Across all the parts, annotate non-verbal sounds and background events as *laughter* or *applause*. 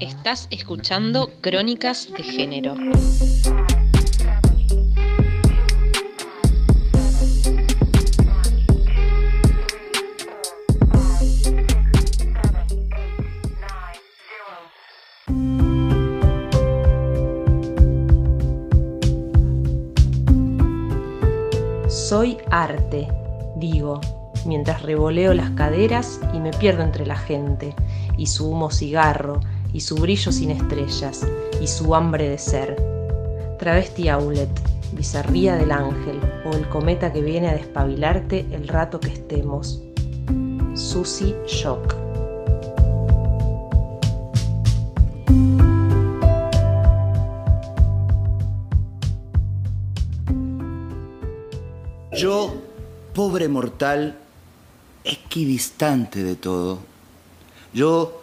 Estás escuchando Crónicas de Género. Soy arte, digo, mientras revoleo las caderas y me pierdo entre la gente, y su humo cigarro, y su brillo sin estrellas, y su hambre de ser. Travesti Aulet, bizarría del ángel, o el cometa que viene a despabilarte el rato que estemos. Susie Shock. Yo, pobre mortal, equidistante de todo. Yo,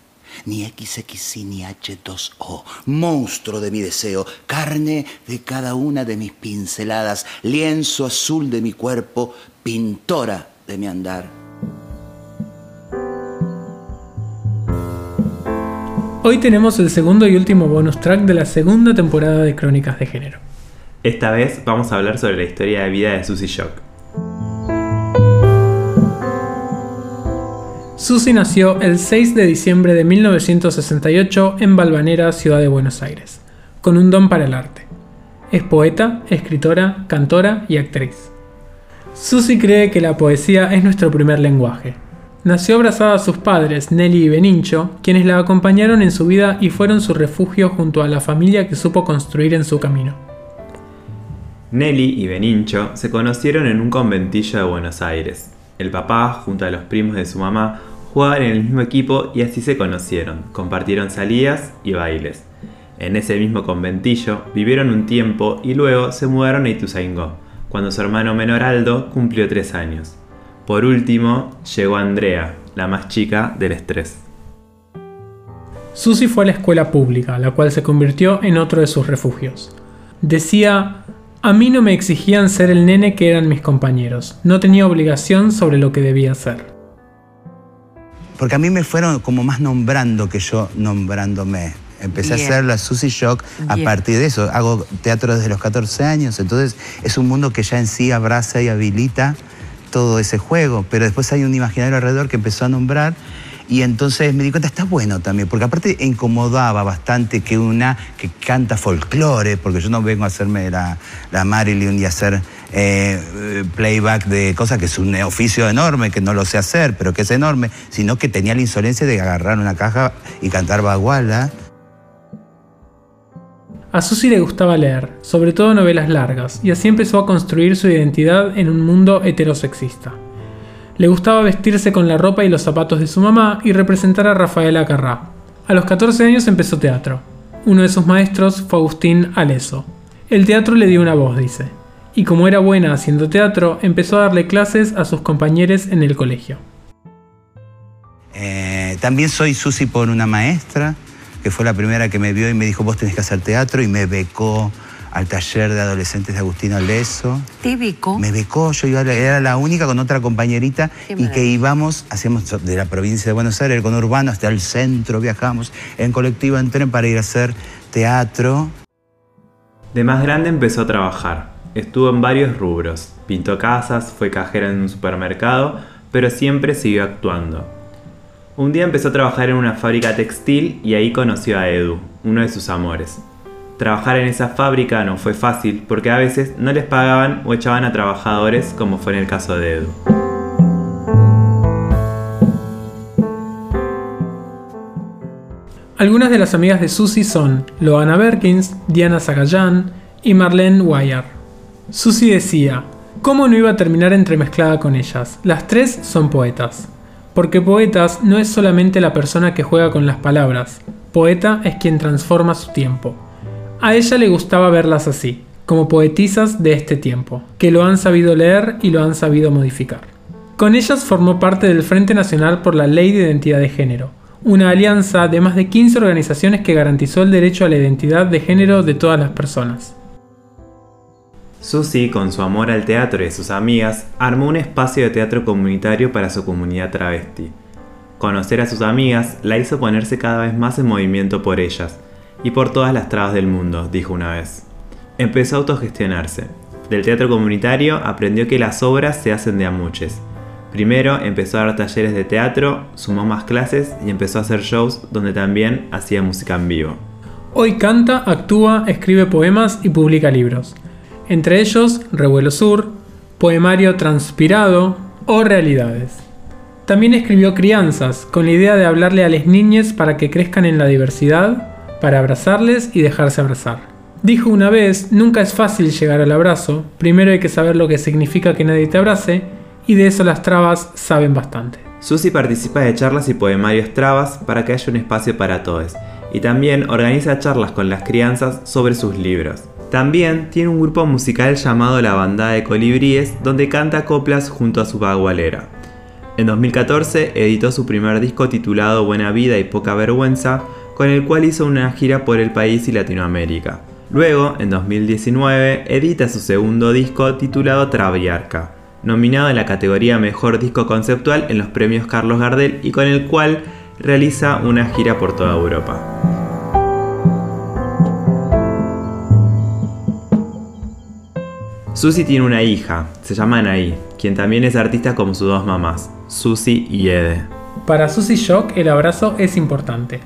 ni XXI ni H2O, monstruo de mi deseo, carne de cada una de mis pinceladas, lienzo azul de mi cuerpo, pintora de mi andar. Hoy tenemos el segundo y último bonus track de la segunda temporada de Crónicas de Género. Esta vez vamos a hablar sobre la historia de vida de Susie Shock. Susie nació el 6 de diciembre de 1968 en Balvanera, ciudad de Buenos Aires, con un don para el arte. Es poeta, escritora, cantora y actriz. Susie cree que la poesía es nuestro primer lenguaje. Nació abrazada a sus padres, Nelly y Benincho, quienes la acompañaron en su vida y fueron su refugio junto a la familia que supo construir en su camino. Nelly y Benincho se conocieron en un conventillo de Buenos Aires. El papá, junto a los primos de su mamá, jugaban en el mismo equipo y así se conocieron, compartieron salidas y bailes. En ese mismo conventillo vivieron un tiempo y luego se mudaron a Ituzaingó, cuando su hermano menor Aldo cumplió tres años. Por último, llegó Andrea, la más chica del estrés. Susie fue a la escuela pública, la cual se convirtió en otro de sus refugios. Decía, a mí no me exigían ser el nene que eran mis compañeros, no tenía obligación sobre lo que debía ser. Porque a mí me fueron como más nombrando que yo nombrándome. Empecé a hacer la Susie Shock a partir de eso. Hago teatro desde los 14 años, entonces es un mundo que ya en sí abraza y habilita todo ese juego. Pero después hay un imaginario alrededor que empezó a nombrar y entonces me di cuenta, está bueno también, porque aparte incomodaba bastante que una que canta folclore, porque yo no vengo a hacerme la, la Marilyn y a hacer eh, playback de cosas que es un oficio enorme, que no lo sé hacer, pero que es enorme, sino que tenía la insolencia de agarrar una caja y cantar baguala. A Susie le gustaba leer, sobre todo novelas largas, y así empezó a construir su identidad en un mundo heterosexista. Le gustaba vestirse con la ropa y los zapatos de su mamá y representar a Rafaela Carrá. A los 14 años empezó teatro. Uno de sus maestros fue Agustín Aleso. El teatro le dio una voz, dice. Y como era buena haciendo teatro, empezó a darle clases a sus compañeros en el colegio. Eh, también soy Susi por una maestra, que fue la primera que me vio y me dijo, vos tenés que hacer teatro, y me becó al taller de adolescentes de Agustín Aleso. ¿Te becó? Me becó, yo iba, era la única con otra compañerita y que íbamos, hacíamos de la provincia de Buenos Aires, el conurbano hasta el centro, viajamos en colectivo en tren para ir a hacer teatro. De más grande empezó a trabajar. Estuvo en varios rubros. Pintó casas, fue cajera en un supermercado, pero siempre siguió actuando. Un día empezó a trabajar en una fábrica textil y ahí conoció a Edu, uno de sus amores. Trabajar en esa fábrica no fue fácil porque a veces no les pagaban o echaban a trabajadores como fue en el caso de Edu. Algunas de las amigas de Susie son Loana Berkins, Diana Zagallán y Marlene Wire. Susie decía, ¿cómo no iba a terminar entremezclada con ellas? Las tres son poetas. Porque poetas no es solamente la persona que juega con las palabras, poeta es quien transforma su tiempo. A ella le gustaba verlas así, como poetisas de este tiempo, que lo han sabido leer y lo han sabido modificar. Con ellas formó parte del Frente Nacional por la Ley de Identidad de Género, una alianza de más de 15 organizaciones que garantizó el derecho a la identidad de género de todas las personas. Susi, con su amor al teatro y sus amigas, armó un espacio de teatro comunitario para su comunidad travesti. Conocer a sus amigas la hizo ponerse cada vez más en movimiento por ellas y por todas las trabas del mundo, dijo una vez. Empezó a autogestionarse. Del teatro comunitario aprendió que las obras se hacen de amuches. Primero empezó a dar talleres de teatro, sumó más clases y empezó a hacer shows donde también hacía música en vivo. Hoy canta, actúa, escribe poemas y publica libros entre ellos Revuelo Sur, Poemario Transpirado o Realidades. También escribió Crianzas, con la idea de hablarle a las niñas para que crezcan en la diversidad, para abrazarles y dejarse abrazar. Dijo una vez, nunca es fácil llegar al abrazo, primero hay que saber lo que significa que nadie te abrace, y de eso las trabas saben bastante. Susi participa de charlas y poemarios trabas para que haya un espacio para todos, y también organiza charlas con las crianzas sobre sus libros. También tiene un grupo musical llamado La Bandada de Colibríes, donde canta coplas junto a su bagualera. En 2014 editó su primer disco titulado Buena Vida y Poca Vergüenza, con el cual hizo una gira por el país y Latinoamérica. Luego, en 2019, edita su segundo disco titulado Traviarca, nominado en la categoría Mejor Disco Conceptual en los premios Carlos Gardel y con el cual realiza una gira por toda Europa. Susi tiene una hija, se llama Anaí, quien también es artista como sus dos mamás, Susi y Ede. Para Susi Shock el abrazo es importante.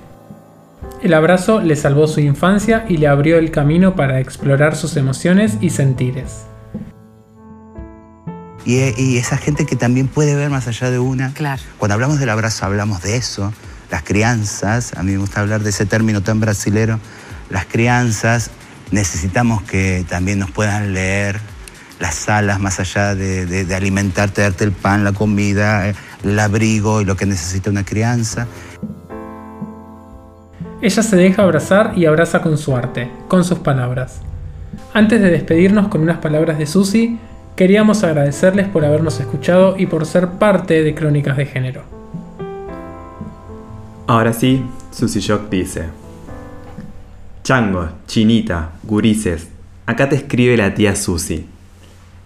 El abrazo le salvó su infancia y le abrió el camino para explorar sus emociones y sentires. Y, esa gente que también puede ver más allá de una. Claro. Cuando hablamos del abrazo hablamos de eso. Las crianzas, a mí me gusta hablar de ese término tan brasilero. Las crianzas necesitamos que también nos puedan leer, las alas, más allá de, alimentarte, darte el pan, la comida, el abrigo y lo que necesita una crianza. Ella se deja abrazar y abraza con su arte, con sus palabras. Antes de despedirnos con unas palabras de Susi, queríamos agradecerles por habernos escuchado y por ser parte de Crónicas de Género. Ahora sí, Susi Shock dice: Chango, chinita, gurises, acá te escribe la tía Susi.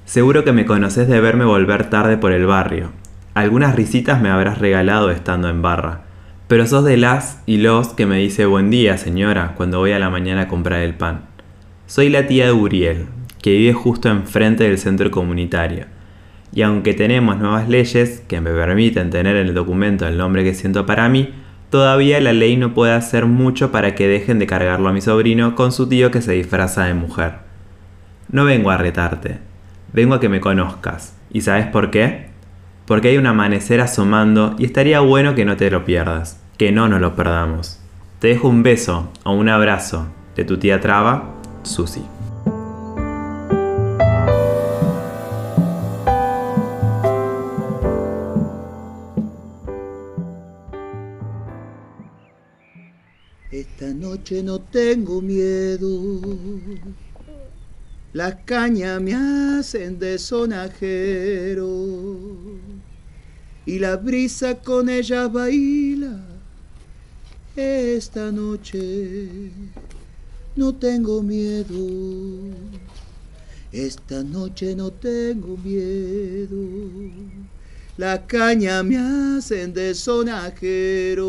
Seguro que me conoces de verme volver tarde por el barrio. Algunas risitas me habrás regalado estando en barra. Pero sos de las y los que me dice buen día, señora, cuando voy a la mañana a comprar el pan. Soy la tía de Uriel, que vive justo enfrente del centro comunitario. Y aunque tenemos nuevas leyes que me permiten tener en el documento el nombre que siento para mí, todavía la ley no puede hacer mucho para que dejen de cargarlo a mi sobrino con su tío que se disfraza de mujer. No vengo a retarte, Vengo a que me conozcas. ¿Y sabes por qué? Porque hay un amanecer asomando y estaría bueno que no te lo pierdas, que no nos lo perdamos. Te dejo un beso o un abrazo de tu tía Traba, Susi. Esta noche no tengo miedo las cañas me hacen de sonajero y la brisa con ella baila esta noche. No tengo miedo, esta noche no tengo miedo. La caña me hacen de sonajero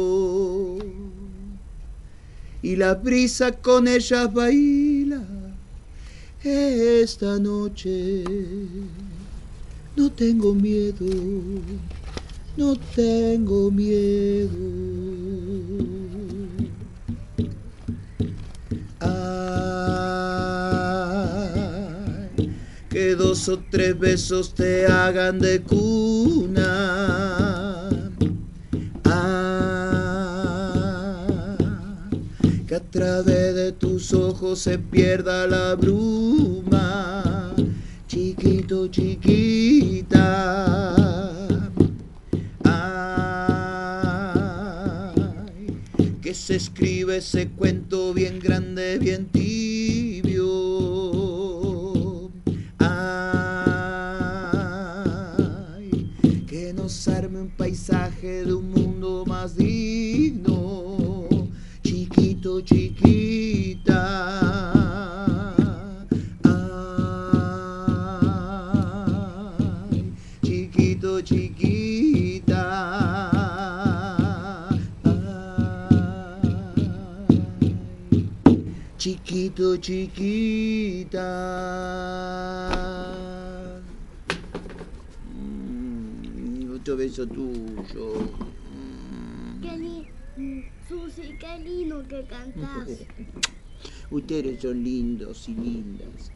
y la brisa con ella baila esta noche. No tengo miedo, no tengo miedo. Ay, que dos o tres besos te hagan de cuna través de tus ojos se pierda la bruma, chiquito, chiquita. Ay, que se escribe ese cuento bien grande, bien tibio chiquito, chiquita. Mm, otro beso tuyo. Qué lindo, Susi, qué lindo que cantás. *laughs* Ustedes son lindos y lindas.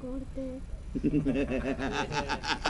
Corte. *laughs*